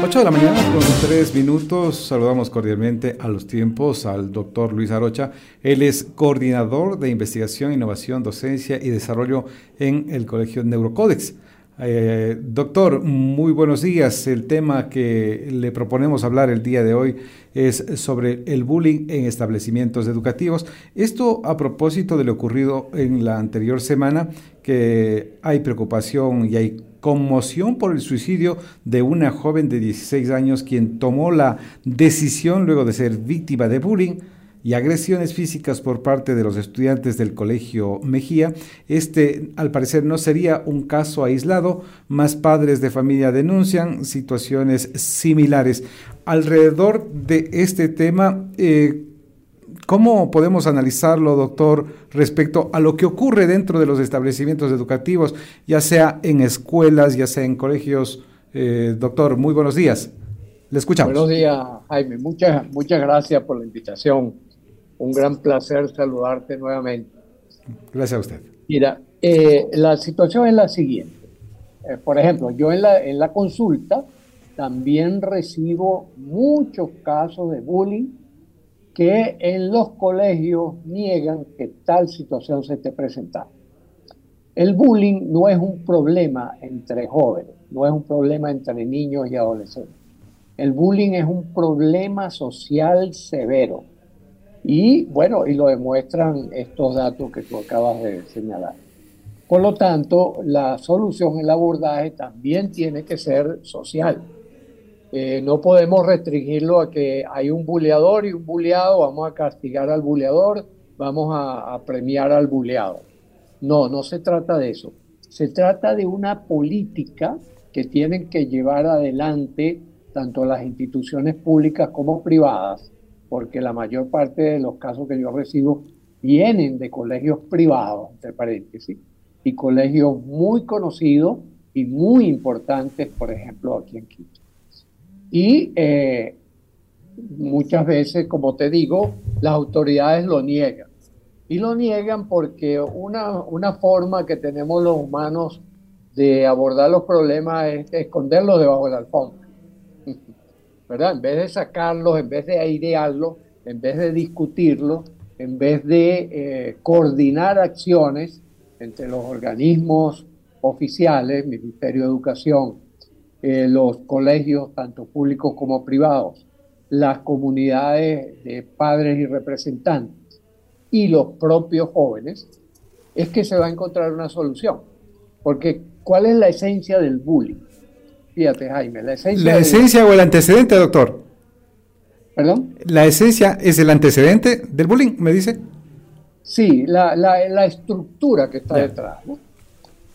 8 de la mañana con 3 minutos. Saludamos cordialmente a los tiempos al doctor Luis Arocha. Él es coordinador de investigación, innovación, docencia y desarrollo en el Colegio Neurocodex. Eh, doctor, muy buenos días. El tema que le proponemos hablar el día de hoy es sobre el bullying en establecimientos educativos. Esto a propósito de lo ocurrido en la anterior semana, que hay preocupación y hay conmoción por el suicidio de una joven de 16 años quien tomó la decisión luego de ser víctima de bullying y agresiones físicas por parte de los estudiantes del Colegio Mejía. Este, al parecer, no sería un caso aislado. Más padres de familia denuncian situaciones similares. Alrededor de este tema, eh, ¿cómo podemos analizarlo, doctor, respecto a lo que ocurre dentro de los establecimientos educativos, ya sea en escuelas, ya sea en colegios? Eh, doctor, muy buenos días. Le escuchamos. Buenos días, Jaime. Muchas, muchas gracias por la invitación un gran placer saludarte nuevamente. Gracias a usted. Mira, eh, la situación es la siguiente. Eh, por ejemplo, yo en la, en la consulta también recibo muchos casos de bullying que en los colegios niegan que tal situación se esté presentando. El bullying no es un problema entre jóvenes, no es un problema entre niños y adolescentes. El bullying es un problema social severo y bueno, y lo demuestran estos datos que tú acabas de señalar. Por lo tanto, la solución, el abordaje también tiene que ser social. Eh, no podemos restringirlo a que hay un buleador y un buleado, vamos a castigar al buleador, vamos a, a premiar al buleado. No, no se trata de eso. Se trata de una política que tienen que llevar adelante tanto las instituciones públicas como privadas porque la mayor parte de los casos que yo recibo vienen de colegios privados, entre paréntesis, y colegios muy conocidos y muy importantes, por ejemplo, aquí en Quito. Y eh, muchas veces, como te digo, las autoridades lo niegan. Y lo niegan porque una, una forma que tenemos los humanos de abordar los problemas es esconderlos debajo de la alfombra. En vez de sacarlos, en vez de airearlos, en vez de discutirlos, en vez de eh, coordinar acciones entre los organismos oficiales, Ministerio de Educación, eh, los colegios, tanto públicos como privados, las comunidades de padres y representantes y los propios jóvenes, es que se va a encontrar una solución. Porque, ¿cuál es la esencia del bullying? Fíjate, Jaime, la esencia. ¿La esencia o el antecedente, doctor? ¿Perdón? ¿La esencia es el antecedente del bullying, me dice? Sí, la, la, estructura que está detrás.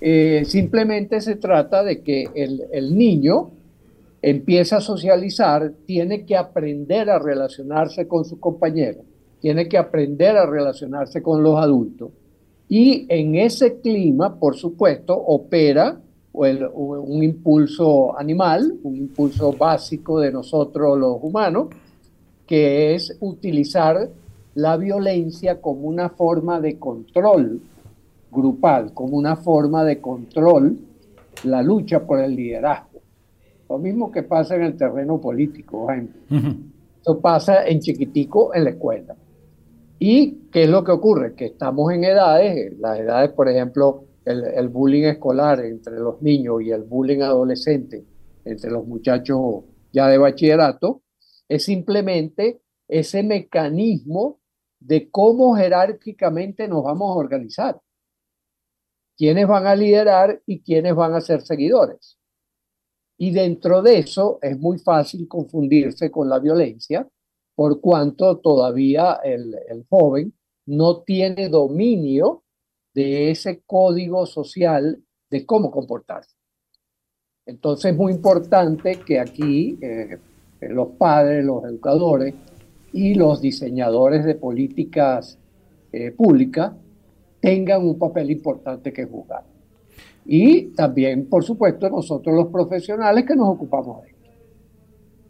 Eh, simplemente se trata de que el, niño empieza a socializar, tiene que aprender a relacionarse con sus compañeros, tiene que aprender a relacionarse con los adultos. Y en ese clima, por supuesto, opera un impulso animal, un impulso básico de nosotros los humanos, que es utilizar la violencia como una forma de control grupal, como una forma de control, la lucha por el liderazgo. Lo mismo que pasa en el terreno político, Jaime. Eso pasa en chiquitico en la escuela. ¿Y qué es lo que ocurre? Que estamos en edades, las edades, por ejemplo, el, bullying escolar entre los niños y el bullying adolescente entre los muchachos ya de bachillerato, es simplemente ese mecanismo de cómo jerárquicamente nos vamos a organizar. Quiénes van a liderar y quiénes van a ser seguidores. Y dentro de eso es muy fácil confundirse con la violencia, por cuanto todavía el, joven no tiene dominio de ese código social de cómo comportarse. Entonces es muy importante que aquí eh, los padres, los educadores y los diseñadores de políticas eh, públicas tengan un papel importante que jugar. Y también, por supuesto, nosotros los profesionales que nos ocupamos de esto.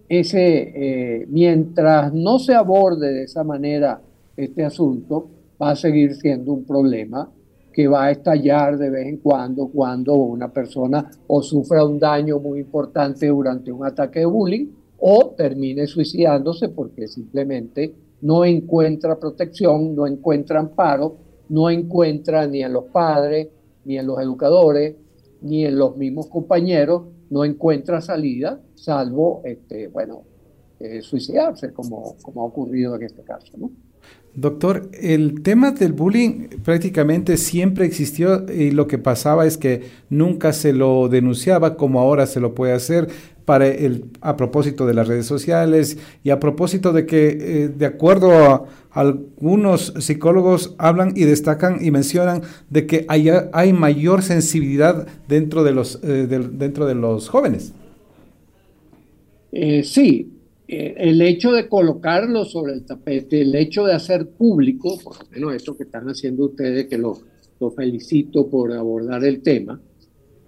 Ese, eh, mientras no se aborde de esa manera este asunto, va a seguir siendo un problema que va a estallar de vez en cuando cuando una persona o sufra un daño muy importante durante un ataque de bullying o termine suicidándose porque simplemente no encuentra protección, no encuentra amparo, no encuentra ni en los padres, ni en los educadores, ni en los mismos compañeros, no encuentra salida, salvo, este, bueno, eh, suicidarse, como, como ha ocurrido en este caso. Doctor, el tema del bullying prácticamente siempre existió y lo que pasaba es que nunca se lo denunciaba como ahora se lo puede hacer para el, a propósito de las redes sociales y a propósito de que, eh, de acuerdo a, algunos psicólogos, hablan y destacan y mencionan de que hay, hay mayor sensibilidad dentro de los, eh, dentro de los jóvenes. Eh, sí, eh, el hecho de colocarlo sobre el tapete, el hecho de hacer público, por lo menos esto que están haciendo ustedes, que lo, lo felicito por abordar el tema,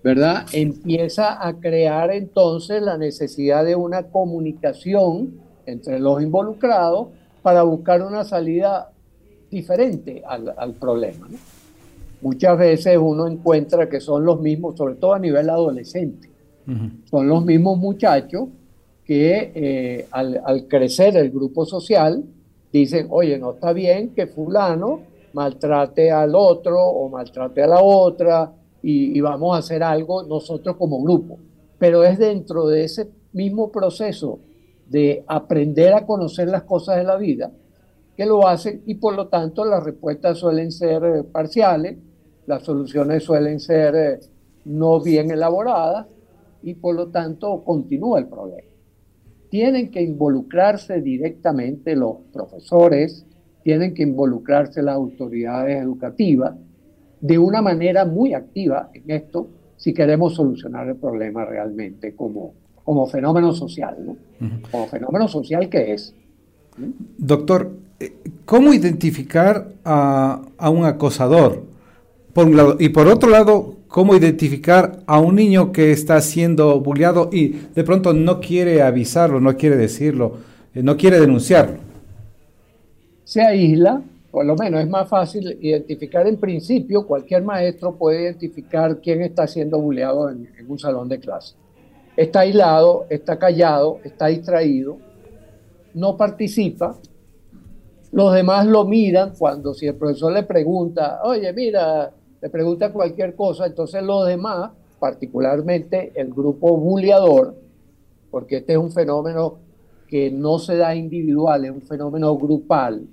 ¿verdad? Empieza a crear entonces la necesidad de una comunicación entre los involucrados para buscar una salida diferente al, al problema. Muchas veces uno encuentra que son los mismos, sobre todo a nivel adolescente, son los mismos muchachos que eh, al, crecer el grupo social dicen, oye, no está bien que fulano maltrate al otro o maltrate a la otra y, vamos a hacer algo nosotros como grupo. Pero es dentro de ese mismo proceso de aprender a conocer las cosas de la vida que lo hacen y por lo tanto las respuestas suelen ser eh, parciales, las soluciones suelen ser eh, no bien elaboradas y por lo tanto continúa el problema tienen que involucrarse directamente los profesores, tienen que involucrarse las autoridades educativas de una manera muy activa en esto si queremos solucionar el problema realmente como, como fenómeno social, ¿no? Como fenómeno social que es. Doctor, eh, ¿cómo identificar a, a un acosador? Por un lado, y por otro lado, cómo identificar a un niño que está siendo bulleado y de pronto no quiere avisarlo, no quiere decirlo, eh, no quiere denunciarlo. Se aísla, por lo menos es más fácil identificar en principio, cualquier maestro puede identificar quién está siendo bulleado en, un salón de clase. Está aislado, está callado, está distraído, no participa, los demás lo miran cuando si el profesor le pregunta, oye, mira, le pregunta cualquier cosa, entonces los demás, particularmente el grupo bulliador, porque este es un fenómeno que no se da individual, es un fenómeno grupal,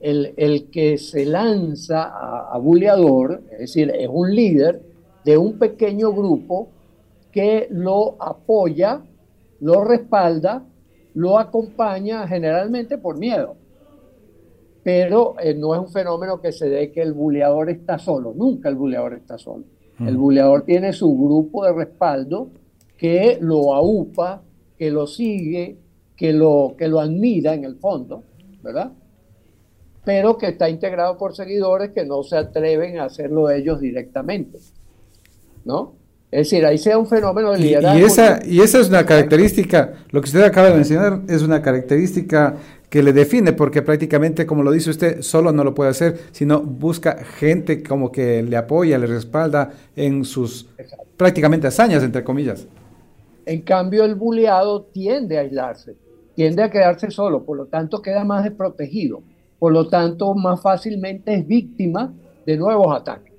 el, el que se lanza a, a bulliador, es decir, es un líder de un pequeño grupo que lo apoya, lo respalda, lo acompaña generalmente por miedo pero eh, no es un fenómeno que se dé que el buleador está solo, nunca el buleador está solo. El buleador tiene su grupo de respaldo que lo aupa, que lo sigue, que lo, que lo admira en el fondo, ¿verdad? Pero que está integrado por seguidores que no se atreven a hacerlo ellos directamente, ¿no? Es decir, ahí sea un fenómeno de liderazgo. Y, esa, y esa es una característica, lo que usted acaba de mencionar es una característica que le define, porque prácticamente, como lo dice usted, solo no lo puede hacer, sino busca gente como que le apoya, le respalda en sus prácticamente hazañas, entre comillas. En cambio, el buleado tiende a aislarse, tiende a quedarse solo, por lo tanto queda más desprotegido, por lo tanto más fácilmente es víctima de nuevos ataques.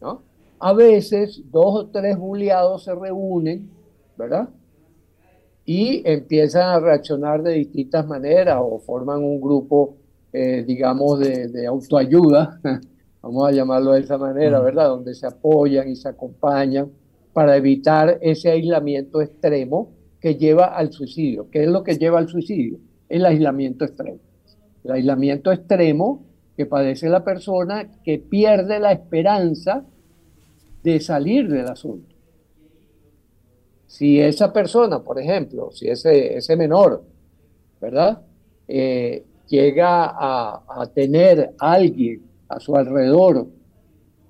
¿no? A veces dos o tres buleados se reúnen, ¿verdad? y empiezan a reaccionar de distintas maneras o forman un grupo, eh, digamos, de, autoayuda, vamos a llamarlo de esa manera, ¿verdad? Donde se apoyan y se acompañan para evitar ese aislamiento extremo que lleva al suicidio. ¿Qué es lo que lleva al suicidio? El aislamiento extremo. El aislamiento extremo que padece la persona que pierde la esperanza de salir del asunto. Si esa persona, por ejemplo, si ese, ese menor, ¿verdad? Eh, llega a, tener alguien a su alrededor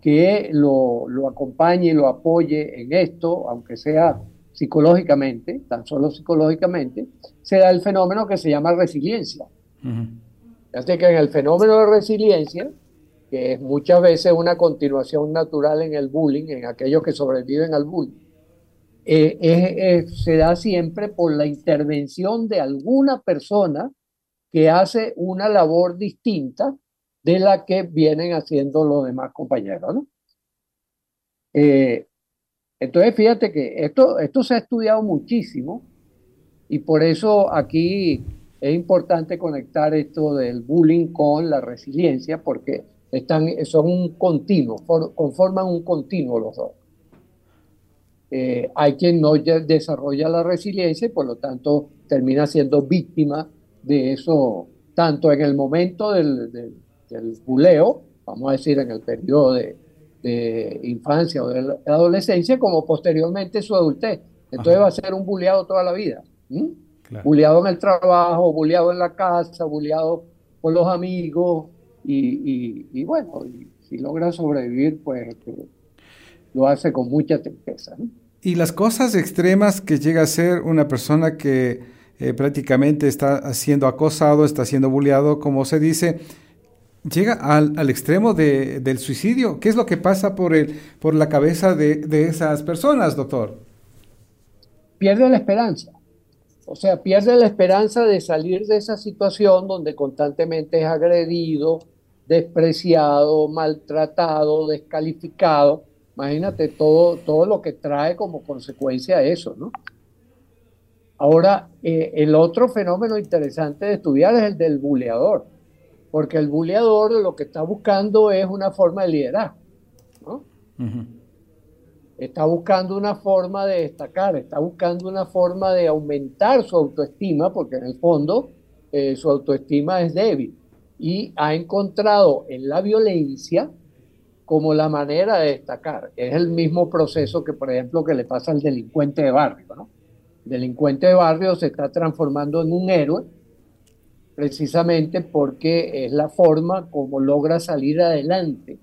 que lo, lo acompañe lo apoye en esto, aunque sea psicológicamente, tan solo psicológicamente, se da el fenómeno que se llama resiliencia. Así que en el fenómeno de resiliencia, que es muchas veces una continuación natural en el bullying, en aquellos que sobreviven al bullying, eh, se da siempre por la intervención de alguna persona que hace una labor distinta de la que vienen haciendo los demás compañeros. Eh, entonces, fíjate que esto, esto se ha estudiado muchísimo y por eso aquí es importante conectar esto del bullying con la resiliencia, porque están, son un continuo, conforman un continuo los dos. Eh, hay quien no desarrolla la resiliencia y por lo tanto termina siendo víctima de eso, tanto en el momento del, del, del buleo, vamos a decir en el periodo de, de infancia o de adolescencia como posteriormente su adultez. Entonces va a ser un buleado toda la vida. Buleado en el trabajo, buleado en la casa, buleado por los amigos y, bueno, si logra sobrevivir, pues este, lo hace con mucha tristeza. Y las cosas extremas que llega a ser una persona que eh, prácticamente está siendo acosado, está siendo bulleado, como se dice, llega al, al extremo de, del suicidio. ¿Qué es lo que pasa por, el, por la cabeza de, de esas personas, doctor? Pierde la esperanza. O sea, pierde la esperanza de salir de esa situación donde constantemente es agredido, despreciado, maltratado, descalificado. Imagínate todo, todo lo que trae como consecuencia eso, ¿no? Ahora, eh, el otro fenómeno interesante de estudiar es el del buleador porque el buleador lo que está buscando es una forma de liderar, ¿no? Está buscando una forma de destacar, está buscando una forma de aumentar su autoestima, porque en el fondo eh, su autoestima es débil. Y ha encontrado en la violencia como la manera de destacar. Es el mismo proceso que, por ejemplo, que le pasa al delincuente de barrio, ¿no? El delincuente de barrio se está transformando en un héroe precisamente porque es la forma como logra salir adelante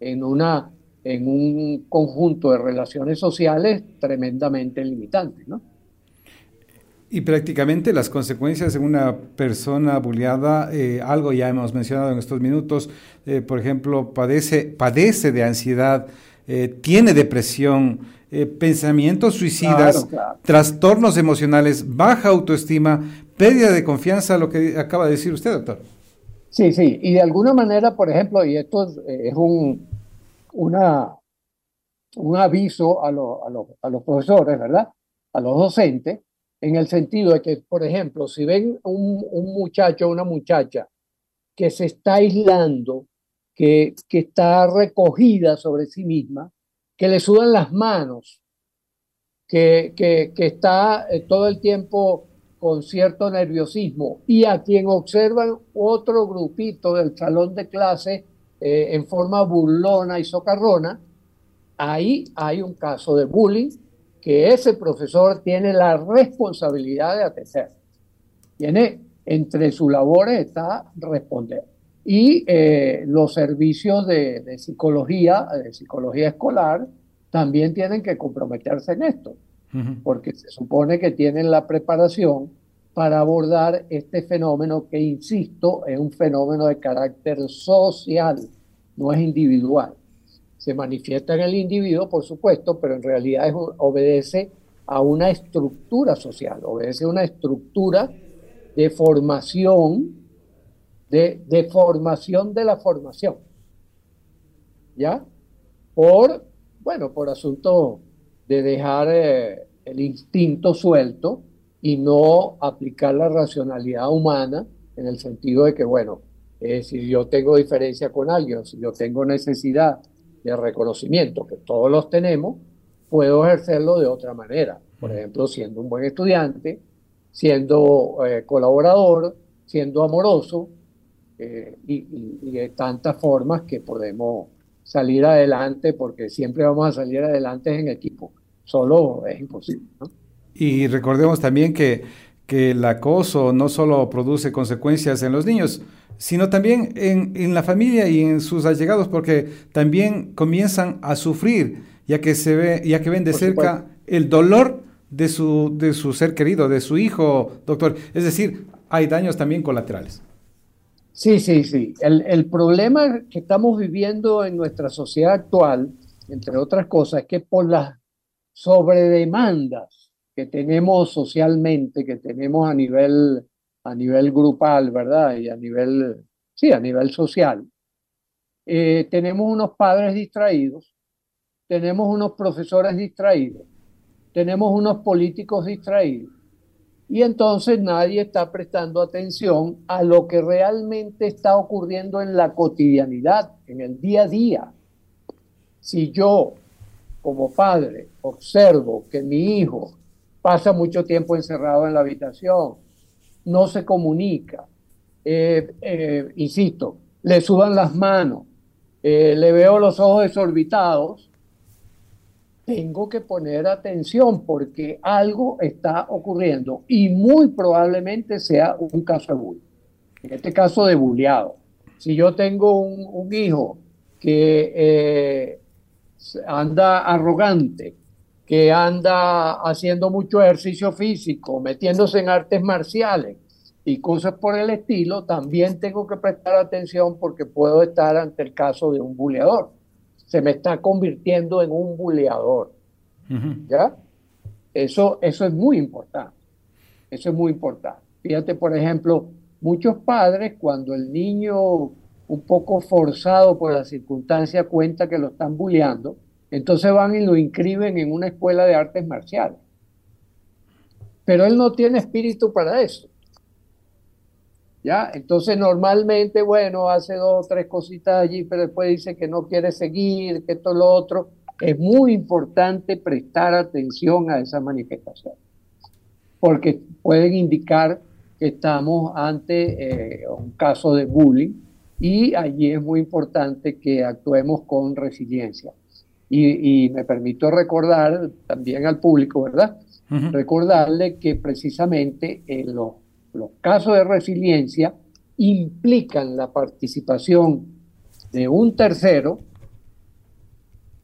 en, una, en un conjunto de relaciones sociales tremendamente limitantes. ¿no? Y prácticamente las consecuencias de una persona bulliada, eh, algo ya hemos mencionado en estos minutos, eh, por ejemplo, padece, padece de ansiedad, eh, tiene depresión, pensamientos suicidas, trastornos emocionales, baja autoestima, pérdida de confianza, lo que acaba de decir usted, doctor. Sí, sí, y de alguna manera, por ejemplo, y esto es, un, una, un aviso a, a, los profesores, ¿verdad? A los docentes, en el sentido de que, por ejemplo, si ven un, un muchacho o una muchacha que se está aislando, que, que está recogida sobre sí misma, que le sudan las manos, que, que, que está eh, todo el tiempo con cierto nerviosismo y a quien observan otro grupito del salón de clase eh, en forma burlona y socarrona, ahí hay un caso de bullying que ese profesor tiene la responsabilidad de atender. Tiene entre sus labores está responder. Y eh, los servicios de, psicología, de psicología escolar, también tienen que comprometerse en esto porque se supone que tienen la preparación para abordar este fenómeno que, insisto, es un fenómeno de carácter social, no es individual. Se manifiesta en el individuo, por supuesto, pero en realidad obedece a una estructura social, obedece a una estructura de formación, de, formación de la formación. ¿Ya? Por, bueno, por asunto de dejar eh, el instinto suelto y no aplicar la racionalidad humana en el sentido de que, bueno, eh, si yo tengo diferencia con alguien, si yo tengo necesidad de reconocimiento, que todos los tenemos, puedo ejercerlo de otra manera. Por ejemplo, siendo un buen estudiante, siendo eh, colaborador, siendo amoroso, y, y, de tantas formas que podemos salir adelante, porque siempre vamos a salir adelante en equipo. Solo es imposible. Y recordemos también que, que el acoso no solo produce consecuencias en los niños, sino también en, en, la familia y en sus allegados, porque también comienzan a sufrir, ya que se ve, ya que ven de cerca el dolor de su, de su ser querido, de su hijo, doctor. Es decir, hay daños también colaterales. Sí, sí, sí. El, el, problema que estamos viviendo en nuestra sociedad actual, entre otras cosas, es que por las sobredemandas que tenemos socialmente, que tenemos a nivel, a nivel grupal, ¿verdad? Y a nivel, sí, a nivel social, eh, tenemos unos padres distraídos, tenemos unos profesores distraídos, tenemos unos políticos distraídos y entonces nadie está prestando atención a lo que realmente está ocurriendo en la cotidianidad, en el día a día. Si yo, como padre, observo que mi hijo pasa mucho tiempo encerrado en la habitación, no se comunica, eh, eh, insisto, le sudan las manos, eh, le veo los ojos desorbitados, tengo que poner atención porque algo está ocurriendo y muy probablemente sea un caso de bullying. En este caso de bulleado. Si yo tengo un, hijo que anda arrogante, que anda haciendo mucho ejercicio físico, metiéndose en artes marciales y cosas por el estilo, también tengo que prestar atención porque puedo estar ante el caso de un buleador se me está convirtiendo en un buleador. ¿Ya? Eso, eso es muy importante. Eso es muy importante. Fíjate, por ejemplo, muchos padres cuando el niño un poco forzado por la circunstancia cuenta que lo están bulleando, entonces van y lo inscriben en una escuela de artes marciales. Pero él no tiene espíritu para eso. ¿ya? Entonces normalmente, bueno, hace dos o tres cositas allí, pero después dice que no quiere seguir, que esto lo otro. Es muy importante prestar atención a esa manifestación, porque pueden indicar que estamos ante eh, un caso de bullying y allí es muy importante que actuemos con resiliencia. Y, me permito recordar también al público, ¿verdad? Recordarle que precisamente en los los casos de resiliencia implican la participación de un tercero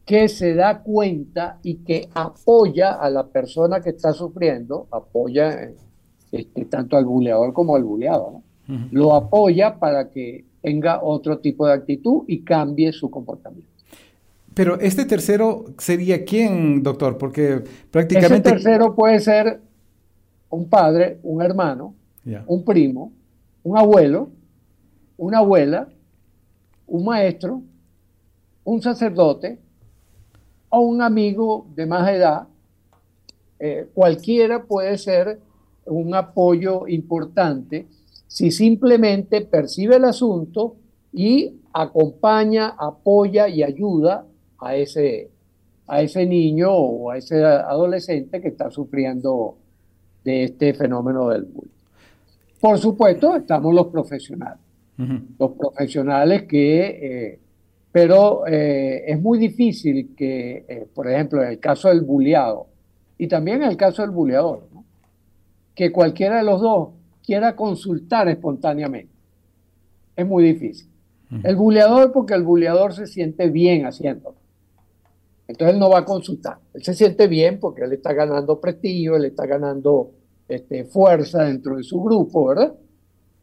que se da cuenta y que apoya a la persona que está sufriendo, apoya este, tanto al buleador como al buleado, lo apoya para que tenga otro tipo de actitud y cambie su comportamiento. Pero este tercero sería quién, doctor, porque prácticamente... Ese tercero puede ser un padre, un hermano, un primo, un abuelo, una abuela, un maestro, un sacerdote o un amigo de más edad. Eh, cualquiera puede ser un apoyo importante si simplemente percibe el asunto y acompaña, apoya y ayuda a ese, a ese niño o a ese adolescente que está sufriendo de este fenómeno del bullying. Por supuesto, estamos los profesionales. Los profesionales que, eh, pero eh, es muy difícil que, eh, por ejemplo, en el caso del buleado y también en el caso del buleador, que cualquiera de los dos quiera consultar espontáneamente. Es muy difícil. El buleador, porque el buleador se siente bien haciéndolo. Entonces él no va a consultar. Él se siente bien porque él está ganando prestigio, él está ganando este, fuerza dentro de su grupo, ¿verdad?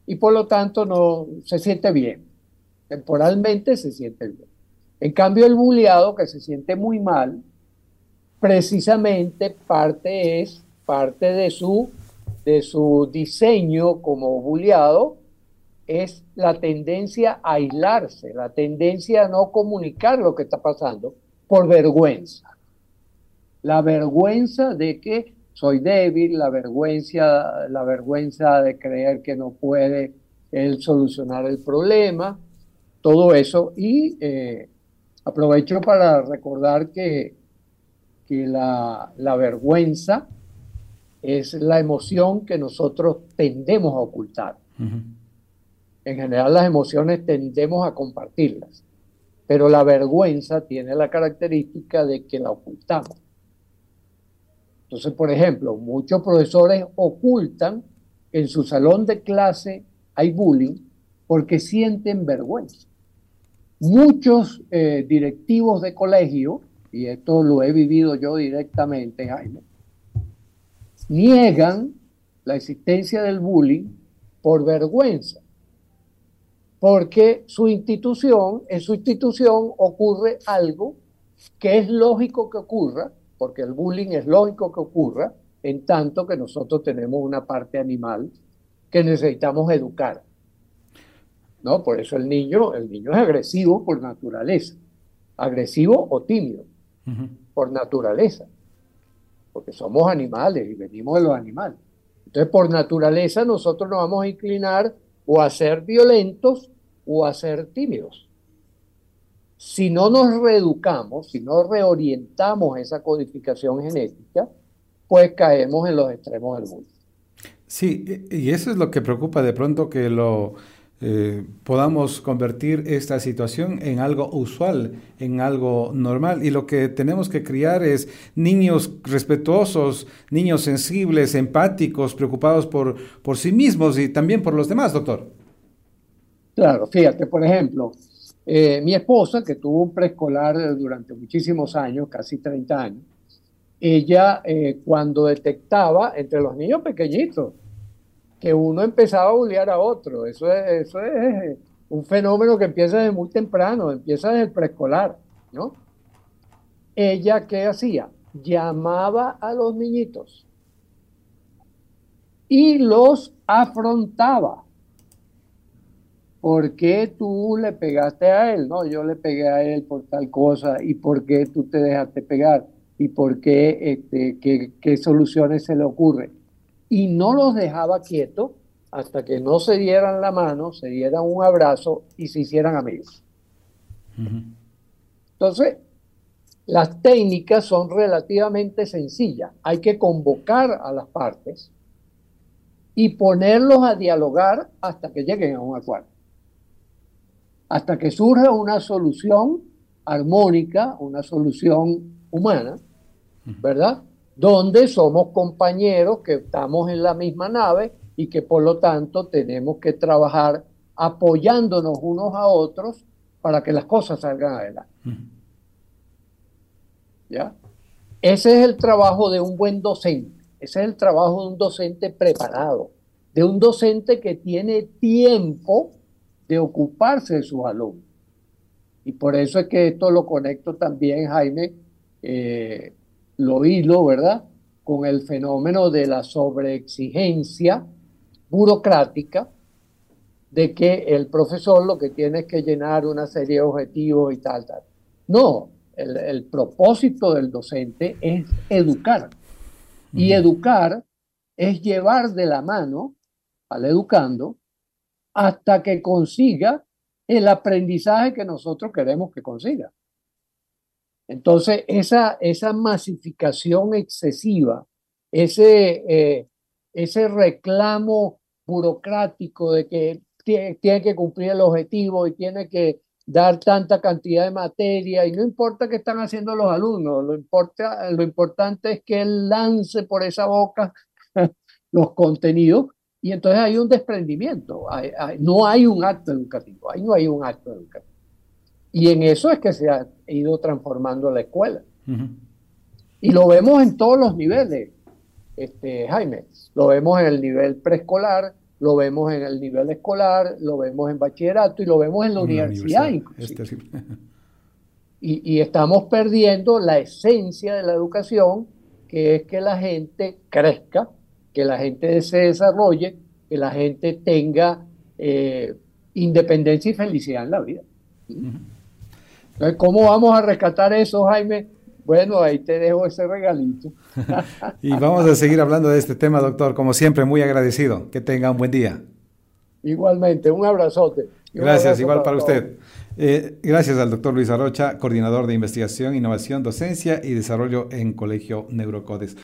Y por lo tanto no se siente bien. Temporalmente se siente bien. En cambio, el bulleado, que se siente muy mal, precisamente parte es parte de su, de su diseño como bulleado, es la tendencia a aislarse, la tendencia a no comunicar lo que está pasando por vergüenza. La vergüenza de que soy débil, la vergüenza, la vergüenza de creer que no puede él solucionar el problema, todo eso. Y eh, aprovecho para recordar que, que la, vergüenza es la emoción que nosotros tendemos a ocultar. En general las emociones tendemos a compartirlas, pero la vergüenza tiene la característica de que la ocultamos. Entonces, por ejemplo, muchos profesores ocultan que en su salón de clase hay bullying porque sienten vergüenza. Muchos eh, directivos de colegio, y esto lo he vivido yo directamente, Jaime, niegan la existencia del bullying por vergüenza. Porque su institución, en su institución ocurre algo que es lógico que ocurra, porque el bullying es lógico que ocurra, en tanto que nosotros tenemos una parte animal que necesitamos educar. ¿No? Por eso el niño, el niño es agresivo por naturaleza, agresivo o tímido por naturaleza, porque somos animales y venimos de los animales. Entonces, por naturaleza nosotros nos vamos a inclinar o a ser violentos o a ser tímidos. Si no nos reeducamos, si no reorientamos esa codificación genética, pues caemos en los extremos del mundo. Sí, y eso es lo que preocupa de pronto que lo eh, podamos convertir esta situación en algo usual, en algo normal. Y lo que tenemos que criar es niños respetuosos, niños sensibles, empáticos, preocupados por, por sí mismos y también por los demás, doctor. Claro, fíjate, por ejemplo, eh, mi esposa, que tuvo un preescolar durante muchísimos años, casi 30 años, ella eh, cuando detectaba entre los niños pequeñitos, que uno empezaba a bullear a otro. Eso es, eso es un fenómeno que empieza desde muy temprano, empieza desde el preescolar, ¿no? Ella, ¿qué hacía? Llamaba a los niñitos y los afrontaba. ¿Por qué tú le pegaste a él? No, yo le pegué a él por tal cosa. ¿Y por qué tú te dejaste pegar? ¿Y por qué, este, qué, qué soluciones se le ocurren? Y no los dejaba quietos hasta que no se dieran la mano, se dieran un abrazo y se hicieran amigos. Entonces, las técnicas son relativamente sencillas. Hay que convocar a las partes y ponerlos a dialogar hasta que lleguen a un acuerdo. Hasta que surja una solución armónica, una solución humana, ¿verdad? Donde somos compañeros que estamos en la misma nave y que por lo tanto tenemos que trabajar apoyándonos unos a otros para que las cosas salgan adelante. ¿Ya? Ese es el trabajo de un buen docente, ese es el trabajo de un docente preparado, de un docente que tiene tiempo de ocuparse de sus alumnos. Y por eso es que esto lo conecto también, Jaime, eh, lo hilo, ¿verdad? Con el fenómeno de la sobreexigencia burocrática de que el profesor lo que tiene es que llenar una serie de objetivos y tal, tal. No, el, propósito del docente es educar. Y educar es llevar de la mano al educando hasta que consiga el aprendizaje que nosotros queremos que consiga. Entonces, esa, esa masificación excesiva, ese, eh, ese reclamo burocrático de que tiene que cumplir el objetivo y tiene que dar tanta cantidad de materia y no importa qué están haciendo los alumnos, lo, importa, lo importante es que él lance por esa boca los contenidos y entonces hay un desprendimiento, no hay un acto educativo, ahí no hay un acto educativo. Y en eso es que se ha ido transformando la escuela. Y lo vemos en todos los niveles, este, Jaime. Lo vemos en el nivel preescolar, lo vemos en el nivel escolar, lo vemos en bachillerato y lo vemos en la, universidad. Y, y estamos perdiendo la esencia de la educación, que es que la gente crezca, que la gente se desarrolle, que la gente tenga eh, independencia y felicidad en la vida. ¿Cómo vamos a rescatar eso, Jaime? Bueno, ahí te dejo ese regalito. y vamos a seguir hablando de este tema, doctor. Como siempre, muy agradecido. Que tenga un buen día. Igualmente, un abrazote. gracias, igual para, usted. Eh, gracias al doctor Luis Arocha, coordinador de investigación, innovación, docencia y desarrollo en Colegio Neurocodes.